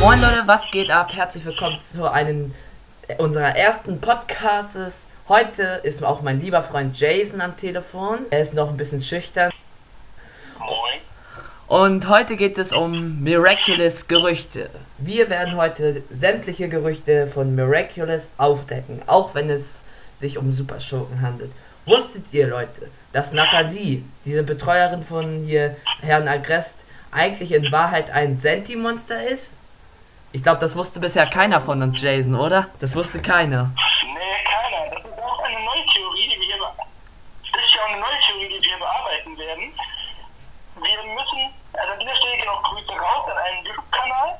Moin Leute, was geht ab? Herzlich willkommen zu einem unserer ersten Podcasts. Heute ist auch mein lieber Freund Jason am Telefon. Er ist noch ein bisschen schüchtern. Moin. Und heute geht es um Miraculous Gerüchte. Wir werden heute sämtliche Gerüchte von Miraculous aufdecken, auch wenn es sich um Superschurken handelt. Wusstet ihr Leute, dass Nathalie, diese Betreuerin von hier Herrn Agrest, eigentlich in Wahrheit ein Senti-Monster ist? Ich glaube, das wusste bisher keiner von uns, Jason, oder? Das wusste keiner. Nee, keiner. Das ist auch eine neue Theorie, die wir hier das ist ja auch eine neue Theorie, die wir hier bearbeiten werden. Wir müssen, also an dieser Stelle gehen auch Grüße raus an einen YouTube-Kanal,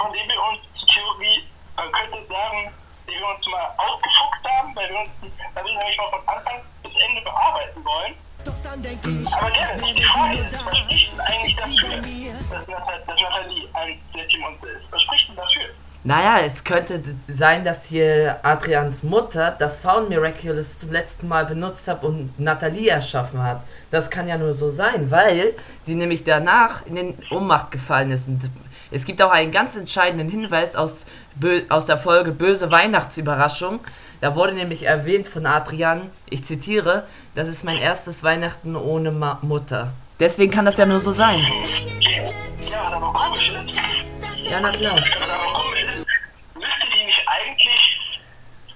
von dem wir uns die Theorie, man könnte sagen, die wir uns mal ausgefuchst haben, weil wir uns, weil wir nämlich mal von Anfang bis Ende bearbeiten wollen. Aber gerne, die Frage ist, was spricht denn eigentlich dafür, dass Nathalie, dass Nathalie ein Senti-Monster ist? Was spricht denn dafür? Naja, es könnte sein, dass hier Adrians Mutter das Found Miraculous zum letzten Mal benutzt hat und Nathalie erschaffen hat. Das kann ja nur so sein, weil sie nämlich danach in den Ohnmacht gefallen ist. Und es gibt auch einen ganz entscheidenden Hinweis aus, aus der Folge Böse Weihnachtsüberraschung. Da wurde nämlich erwähnt von Adrian, ich zitiere, das ist mein erstes Weihnachten ohne Ma Mutter. Deswegen kann das ja nur so sein. Ja, aber komisch Ja, na klar. was aber komisch ist, müsste die nicht eigentlich,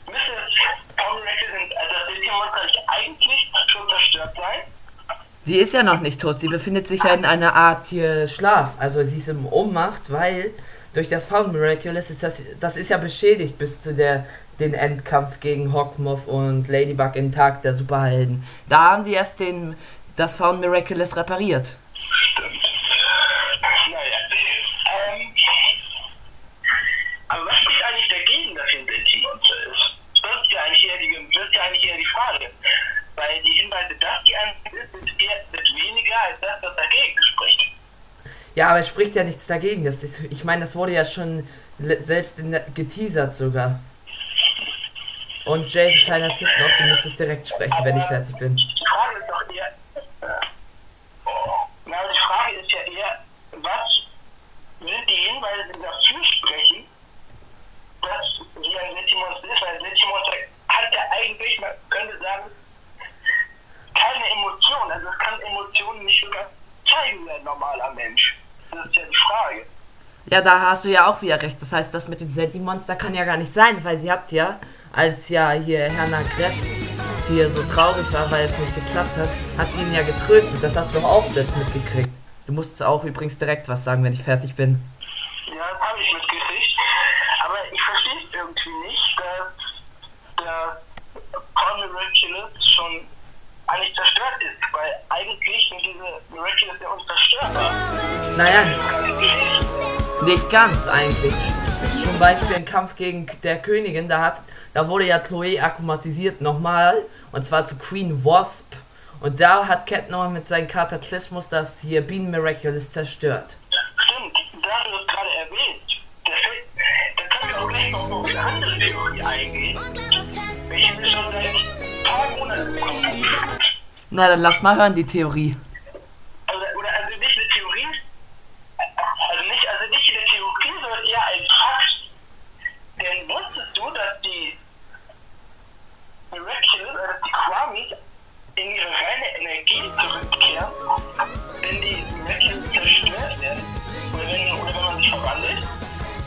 müsste das Power Miracle, also das Senti-Monster nicht eigentlich schon zerstört sein? Die ist ja noch nicht tot, sie befindet sich ja in einer Art hier Schlaf. Also sie ist im Ohnmacht, weil durch das Found Miraculous ist das, das ist ja beschädigt bis zu der den Endkampf gegen Hawkmoth und Ladybug in Tag der Superhelden. Da haben sie erst den das Found Miraculous repariert. Stimmt. Naja. Ähm, aber was spricht eigentlich dagegen, dass sie ein Senti-Monster ist? Das ist ja eigentlich eher die, das ist ja eigentlich eher die Frage. Weil die Hinweise, dass die ein ist, sind eher sind weniger als das, was dagegen spricht. Ja, aber es spricht ja nichts dagegen. Das ist, ich meine, das wurde ja schon selbst geteasert sogar. Und Jason, kleiner Tipp noch, du müsstest direkt sprechen, wenn ich fertig bin. Die Frage ist doch eher, na, die Frage ist ja eher, was sind die Hinweise, die dafür sprechen, dass sie ein Sentimonster ist? Weil ein Sentimonster hat ja eigentlich, man könnte sagen, keine Emotionen. Also es kann Emotionen nicht sogar zeigen, wie ein normaler Mensch. Das ist ja die Frage. Ja, da hast du ja auch wieder recht. Das heißt, das mit dem Senti-Monster kann ja gar nicht sein, weil sie hat ja, als ja hier Herrn Agrest hier so traurig war, weil es nicht geklappt hat, hat sie ihn ja getröstet. Das hast du doch auch selbst mitgekriegt. Du musst auch übrigens direkt was sagen, wenn ich fertig bin. Ja, das habe ich mitgekriegt. Aber ich verstehe es irgendwie nicht, dass der Paul Miraculous schon eigentlich zerstört ist. Weil eigentlich sind diese Miraculous ja unzerstörbar. Naja, nicht ganz eigentlich. Zum Beispiel im Kampf gegen der Königin, da hat, da wurde ja Chloe akkumatisiert nochmal, und zwar zu Queen Wasp. Und da hat Cat nochmal mit seinem Kataklysmus das hier Bean Miraculous zerstört. Stimmt, da du das gerade erwähnt, da, da können wir auch gleich noch auf eine andere Theorie eingehen, welche wir schon seit ein paar Monaten. Na, dann lass mal hören, die Theorie.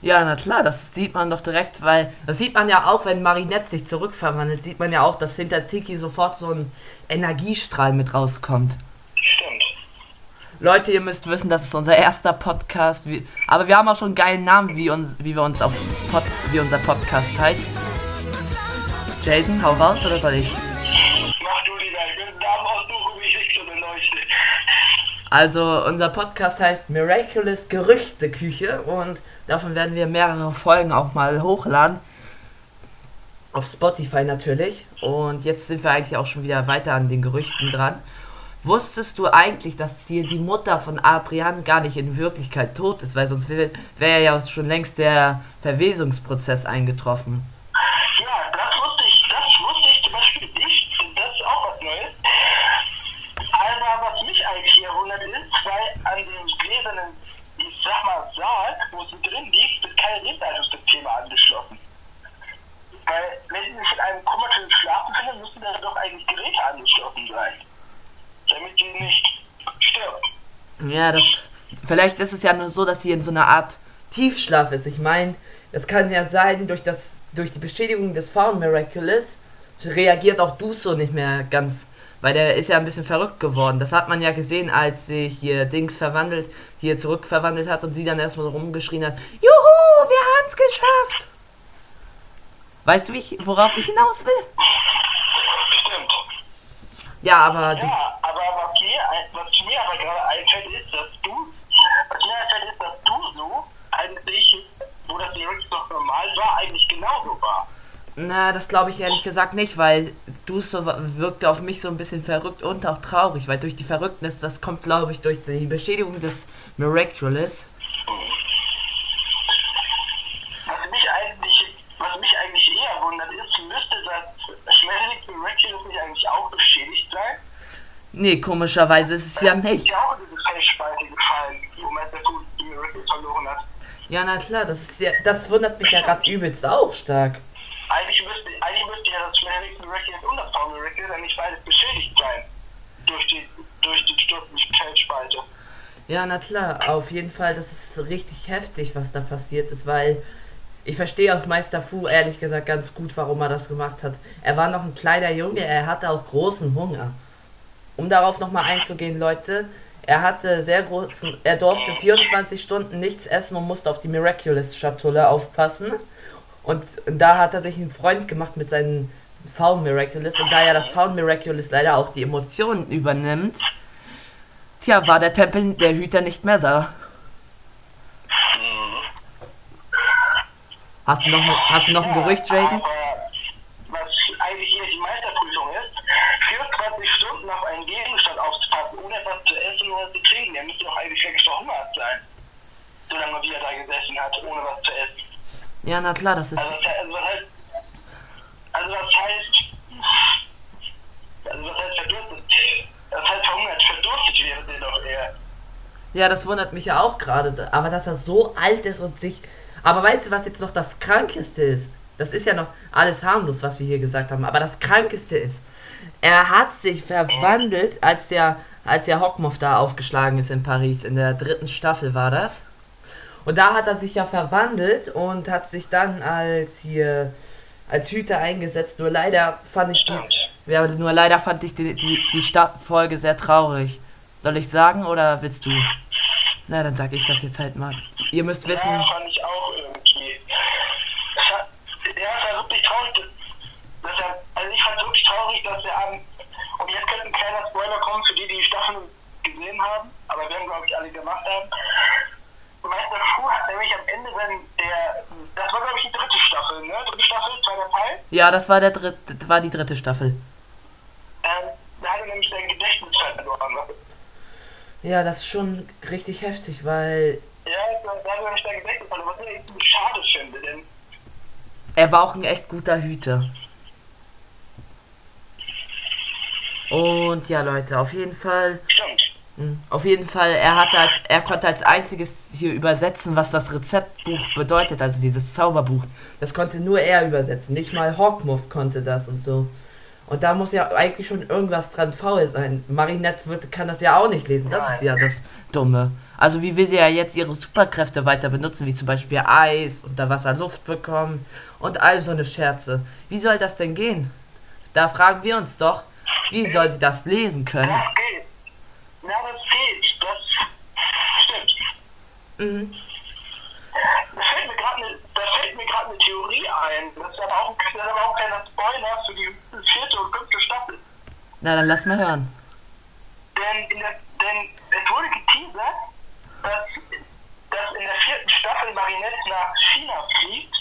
Ja, na klar, das sieht man doch direkt, weil das sieht man ja auch, wenn Marinette sich zurückverwandelt, sieht man ja auch, dass hinter Tiki sofort so ein Energiestrahl mit rauskommt. Stimmt. Leute, ihr müsst wissen, das ist unser erster Podcast, aber wir haben auch schon einen geilen Namen, wie, uns, wie wir uns auf Pod, wie unser Podcast heißt. Jason, hau raus oder soll ich? Also, unser Podcast heißt Miraculous Gerüchteküche und davon werden wir mehrere Folgen auch mal hochladen. Auf Spotify natürlich. Und jetzt sind wir eigentlich auch schon wieder weiter an den Gerüchten dran. Wusstest du eigentlich, dass hier die Mutter von Adrian gar nicht in Wirklichkeit tot ist? Weil sonst wäre wär ja schon längst der Verwesungsprozess eingetroffen. Ja, das wusste ich, das wusste ich zum Beispiel nicht. Und das ist auch was Neues. Aber was mich eigentlich hier wundert ist, weil an dem gläsernen, ich sag mal, Sarg wo sie drin liegt, wird keine Lebenshaltungssysteme angeschlossen. Weil, wenn sie sich in einem kommerziellen Schlaf befinden, müssen da doch eigentlich Geräte angeschlossen sein. Damit sie nicht stirbt. Ja, das. Vielleicht ist es ja nur so, dass sie in so einer Art Tiefschlaf ist. Ich meine, es kann ja sein, durch, das, durch die Bestätigung des Found Miraculous reagiert auch Duso nicht mehr ganz. Weil der ist ja ein bisschen verrückt geworden. Das hat man ja gesehen, als sich hier Dings verwandelt, hier zurückverwandelt hat und sie dann erstmal rumgeschrien hat: Juhu, wir haben's geschafft! Weißt du, wie ich, worauf ich hinaus will? Stimmt. Ja, aber du, Ja, aber was mir, was mir aber gerade einfällt, ist, dass du, was mir einfällt, ist, dass du so eigentlich, wo das Lyrics doch normal war, eigentlich genauso war. Na, das glaube ich ehrlich gesagt nicht, weil Duso wirkte auf mich so ein bisschen verrückt und auch traurig, weil durch die Verrücktnis, das kommt glaube ich durch die Bestätigung des Miraculous. Was mich eigentlich, was mich eigentlich eher wundert ist, müsste das Schmetterling Miraculous nicht eigentlich auch beschädigt sein? Nee, komischerweise ist es ja nicht. ja auch in diese Felsspalte gefallen, wo Fu die Miraculous verloren hat. Ja, na klar, das ist ja, das wundert mich ja gerade übelst auch stark. Eigentlich müsste, eigentlich müsste ja das Schmetterling Miraculous und das Power Miraculous eigentlich beides beschädigt sein. Durch die, durch die stürzende Felsspalte. Ja, na klar, auf jeden Fall, das ist richtig heftig, was da passiert ist, weil ich verstehe auch Meister Fu ehrlich gesagt ganz gut, warum er das gemacht hat. Er war noch ein kleiner Junge, er hatte auch großen Hunger. Um darauf nochmal einzugehen, Leute, er hatte sehr großen, er durfte 24 Stunden nichts essen und musste auf die Miraculous-Schatulle aufpassen. Und da hat er sich einen Freund gemacht mit seinem Found Miraculous. Und da ja das Found Miraculous leider auch die Emotionen übernimmt, tja, war der Tempel der Hüter nicht mehr da. Hast du noch, hast du noch ein Gerücht, Jason? Aber was eigentlich hier die Meisterprüfung ist, 24 Stunden auf einen Gegenstand aufzupassen, ohne etwas zu essen oder zu trinken, der müsste doch eigentlich wirklich verhungert sein. Solange wie er da gesessen hat, ohne was zu essen. Ja, na klar, das ist. Also, was- also, was heißt, also was heißt, also was heißt verdurstet? Das heißt verhungert, verdurstet wäre der doch eher. Ja, das wundert mich ja auch gerade. Aber dass er so alt ist und sich. Aber weißt du, was jetzt noch das Krankeste ist? Das ist ja noch alles harmlos, was wir hier gesagt haben. Aber das Krankeste ist, er hat sich verwandelt, als der, als der Hockmoff da aufgeschlagen ist in Paris. In der dritten Staffel war das. Und da hat er sich ja verwandelt und hat sich dann als hier als Hüter eingesetzt. Nur leider fand ich die, ja, nur leider fand ich die, die, die Folge sehr traurig. Soll ich sagen oder willst du? Na, dann sag ich das jetzt halt mal. Ihr müsst wissen, Ja, fand ich auch irgendwie. Es hat, ja, es war wirklich traurig. Dass, er, also ich fand wirklich traurig, dass er am. Und jetzt könnte ein kleiner Spoiler kommen für die, die die Staffeln gesehen haben, aber wir haben, glaube ich, alle gemacht haben. Meister Fu hat nämlich am Ende dann der. Das war, glaube ich, die dritte Staffel, ne? Dritte Staffel, zweiter Teil. ja, das war der dritte, war die dritte Staffel. Ähm, da hat er nämlich sein Gedächtnis verloren. Ja, das ist schon richtig heftig, weil Ja, da er sein Gedächtnis verloren, was ich schade finde, denn. er war auch ein echt guter Hüter. Und ja, Leute, auf jeden Fall Stimmt. Mhm. Auf jeden Fall, er hatte als, er konnte als einziges hier übersetzen, was das Rezeptbuch bedeutet, also dieses Zauberbuch. Das konnte nur er übersetzen, nicht mal Hawkmuff konnte das und so. Und da muss ja eigentlich schon irgendwas dran faul sein. Marinette wird, kann das ja auch nicht lesen, das ist ja das Dumme. Also wie will sie ja jetzt ihre Superkräfte weiter benutzen, wie zum Beispiel Eis, unter Wasser Luft bekommen und all so eine Scherze. Wie soll das denn gehen? Da fragen wir uns doch, wie soll sie das lesen können? Das geht. Ja, das geht. Das stimmt. Mhm. Da fällt mir gerade eine, da fällt mir gerade eine Theorie ein. Das ist aber auch, das aber auch ein kleiner Spoiler für die vierte und fünfte Staffel. Na, dann lass mal hören. Denn, in der, denn es wurde geteasert, dass, dass in der vierten Staffel Marinette nach China fliegt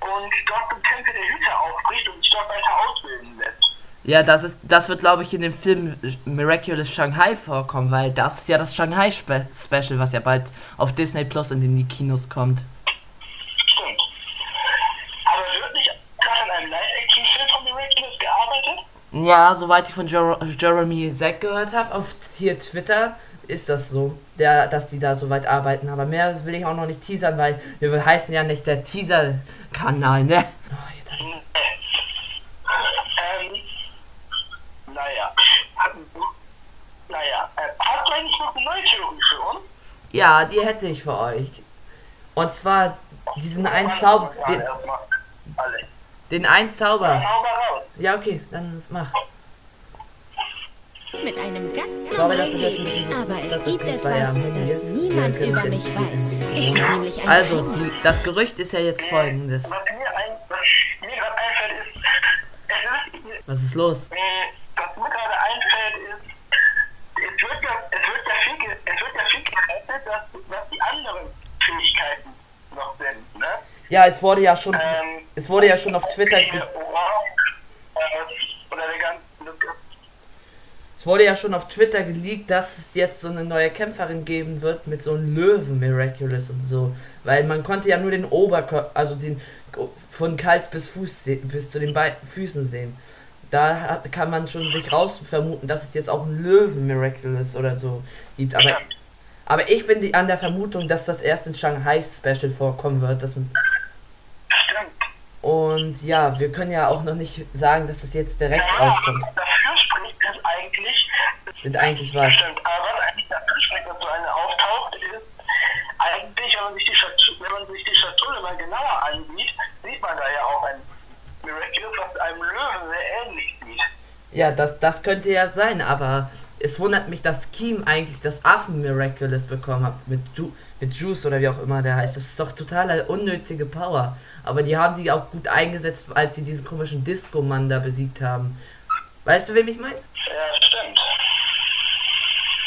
und dort zum Tempel der Hüter aufbricht und sich dort weiter ausbilden lässt. Ja, das ist, das wird, glaube ich, in dem Film Miraculous Shanghai vorkommen, weil das ist ja das Shanghai Spe Special, was ja bald auf Disney Plus in die Kinos kommt. Stimmt. Aber wird nicht gerade an einem Live-Action-Film von Miraculous gearbeitet? Ja, soweit ich von Jer Jeremy Zack gehört habe, auf hier Twitter, ist das so, der, dass die da so weit arbeiten. Aber mehr will ich auch noch nicht teasern, weil wir heißen ja nicht der Teaser-Kanal, ne? Oh, jetzt hab ich's. Ähm, naja. Naja. Äh, hast du eigentlich noch eine neue Theorie für uns? Ja, die hätte ich für euch. Und zwar diesen einen Zauber. Den, den einen Zauber. Ja, okay, dann mach. Mit einem ganz Sorry, dass das jetzt ein bisschen so Aber ist, es dass das gibt etwas, Handy das niemand über mich jetzt weiß. Ich nämlich ein Also, die, das Gerücht ist ja jetzt folgendes. Was mir, ein, was mir gerade einfällt, ist, es ist, Was ist los? äh, was mir gerade einfällt, ist, es wird ja, es wird ja viel, es wird ja viel gerettet, dass, was die anderen Fähigkeiten noch sind, ne? Ja, es wurde ja schon, Ähm, es wurde ja schon auf Twitter, ge- Ohr, äh, oder der ganze, es wurde ja schon auf Twitter geleakt, dass es jetzt so eine neue Kämpferin geben wird mit so einem Löwen Miraculous und so, weil man konnte ja nur den Oberkörper, also den von Hals bis Fuß bis zu den Be Füßen sehen. Da hat, kann man schon sich raus vermuten, dass es jetzt auch einen Löwen Miraculous oder so gibt, aber Stimmt. aber ich bin die, an der Vermutung, dass das erst in Shanghai Special vorkommen wird, das Stimmt. und ja, wir können ja auch noch nicht sagen, dass es jetzt direkt rauskommt. Dafür spricht es eigentlich, Sind eigentlich was. Stimmt, aber was eigentlich dafür dass so eine auftaucht, ist, eigentlich, wenn man sich die Schatulle, wenn man sich die Schatulle mal genauer ansieht, sieht man da ja auch ein Miraculous, was einem Löwen sehr ähnlich sieht. Ja, das, das könnte ja sein, aber es wundert mich, dass Keem eigentlich das Affen Miraculous bekommen hat. Mit, Ju mit Juice oder wie auch immer der heißt. Das ist doch total unnötige Power. Aber die haben sie auch gut eingesetzt, als sie diesen komischen Disco-Mann da besiegt haben. Weißt du, wem ich meine? Ja.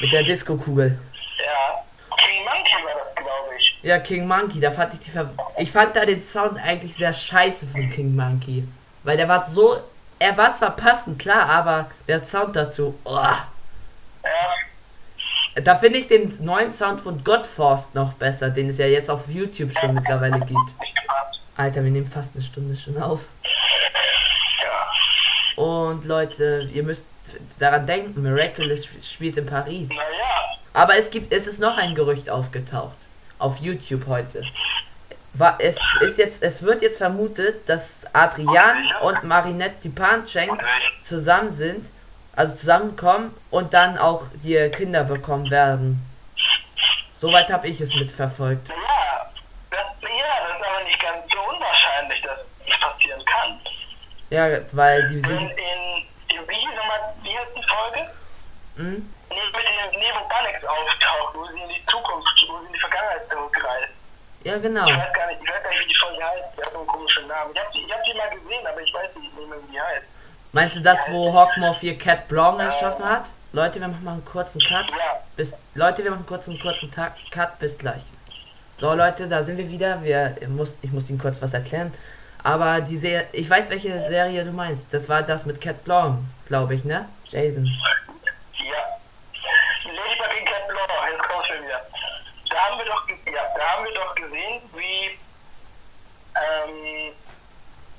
Mit der Disco-Kugel. Ja. King Monkey war das, glaube ich. Ja, King Monkey, da fand ich die Ver Ich fand da den Sound eigentlich sehr scheiße von King Monkey. Weil der war so. Er war zwar passend, klar, aber der Sound dazu. Oh. Ja, Da finde ich den neuen Sound von Godforst noch besser, den es ja jetzt auf YouTube schon mittlerweile gibt. Alter, wir nehmen fast eine Stunde schon auf. Und Leute, ihr müsst daran denken, Miraculous spielt in Paris. Naja, Aber es gibt, es ist noch ein Gerücht aufgetaucht. Auf YouTube heute. War, es ist jetzt, es wird jetzt vermutet, dass Adrian und Marinette Dupancheng zusammen sind, also zusammenkommen und dann auch die Kinder bekommen werden. Soweit habe ich es mitverfolgt. ja. Das, ja, das ist aber nicht ganz so unwahrscheinlich, dass das passieren kann. Ja, weil die Wenn sind. in, in wie, nochmal, wie heißt die Folge? Hm? Nee, mit dem Nevo Galax auftaucht, wo sie in die Zukunft, wo sie in die Vergangenheit zurückreist. Ja, genau. Ich weiß gar nicht, ich weiß gar nicht, wie die Folge heißt. Die hat so einen komischen Namen. Ich hab die, ich hab die mal gesehen, aber ich weiß nicht mehr, wie die heißt. Meinst du das, wo Hawkmoth hier Cat Blanc erschaffen hat? Leute, wir machen mal einen kurzen Cut. Ja, Bis, Leute, wir machen kurz einen kurzen Ta Cut. Bis gleich. So, Leute, da sind wir wieder. Wir, ich, muss, ich muss Ihnen kurz was erklären. Aber die Serie, ich weiß, welche Serie du meinst. Das war das mit Cat Blanc, glaube ich, ne? Jason. ja. Ladybug in Cat Blanc, jetzt kommst du wieder. Da haben wir doch, ja, da haben wir doch gesehen, wie, ähm,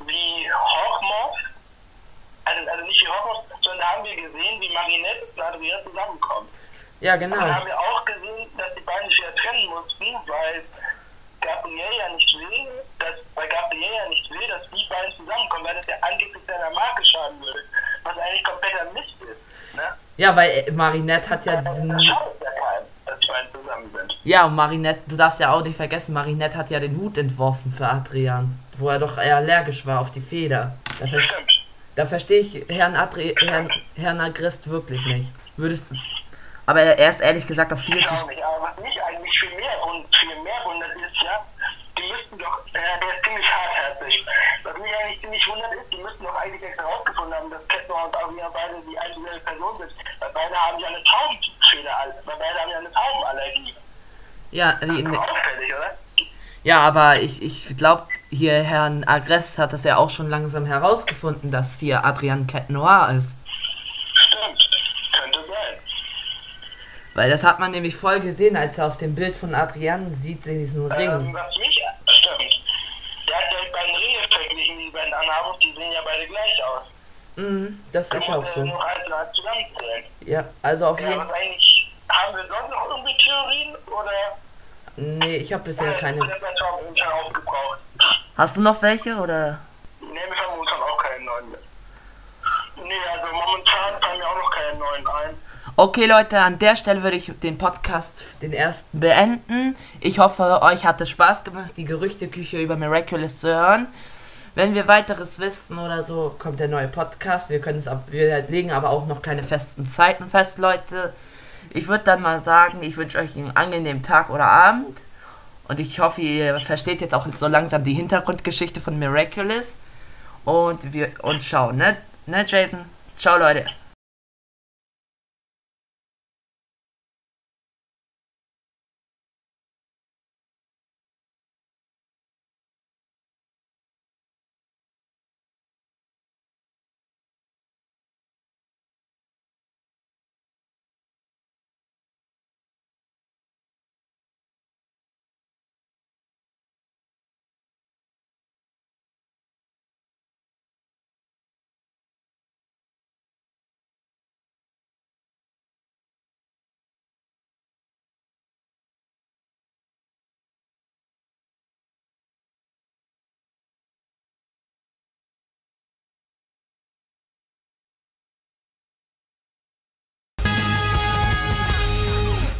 wie Hawkmoth, also, also nicht wie Hawkmoth, sondern da haben wir gesehen, wie Marinette und Adrian zusammenkommen. Ja, Und dann genau. haben wir auch gesehen, dass die beiden sich wieder trennen mussten, weil Gabriel ja nicht will, weil Gabriel ja nicht will, dass die beiden zusammenkommen, weil das ja angeblich seiner Marke schaden würde. Was eigentlich kompletter Mist ist. Ne? Ja, weil äh, Marinette hat ja diesen. Das schadet ja keinem, dass die beiden zusammen sind. Ja, und Marinette, du darfst ja auch nicht vergessen, Marinette hat ja den Hut entworfen für Adrian. Wo er doch eher allergisch war auf die Feder. Da, ver Stimmt. da verstehe ich Herrn, Adri Herrn, Herrn Agrist wirklich nicht. Würdest. Aber er ist ehrlich gesagt auch viel Ich zu. auch nicht. Aber was mich eigentlich viel mehr, wund, viel mehr wundert, ist ja, die müssten doch, äh, der ist ziemlich hartherzig. Was mich eigentlich ziemlich wundert ist, die müssten doch eigentlich extra herausgefunden haben, dass Kettner und Adrian beide die eine dieselbe Person sind. Weil beide haben ja eine Taubenfeder, weil beide haben ja eine Taubenallergie. Ja, die, Auffällig, oder? ja, aber ich, ich glaube, hier Herrn Agrest hat das ja auch schon langsam herausgefunden, dass hier Adrian Cat Noir ist. Stimmt. Könnte sein. Weil das hat man nämlich voll gesehen, als er auf dem Bild von Adrian sieht, diesen Ähm, Ring. was mich stimmt. Der hat ja die beiden Ringe verglichen, die beiden anhaben, und die sehen ja beide gleich aus. Mhm, das ist auch Muss er so. Nur halt. Ja, also auf Ja, jeden eigentlich haben wir sonst noch irgendwie Theorien oder Nee, ich habe bisher äh, keine. Hast du noch welche oder? Nee, wir haben momentan auch keinen neuen mehr. Nee, also momentan fallen mir auch noch keine neuen ein. Okay, Leute, an der Stelle würde ich den Podcast, den ersten, beenden. Ich hoffe, euch hat es Spaß gemacht, die Gerüchteküche über Miraculous zu hören. Wenn wir weiteres wissen oder so, kommt der neue Podcast. Wir können es ab, wir legen aber auch noch keine festen Zeiten fest, Leute. Ich würde dann mal sagen, ich wünsche euch einen angenehmen Tag oder Abend. Und ich hoffe, ihr versteht jetzt auch so langsam die Hintergrundgeschichte von Miraculous. Und wir und schauen, ne? Ne, Jason? Ciao, Leute.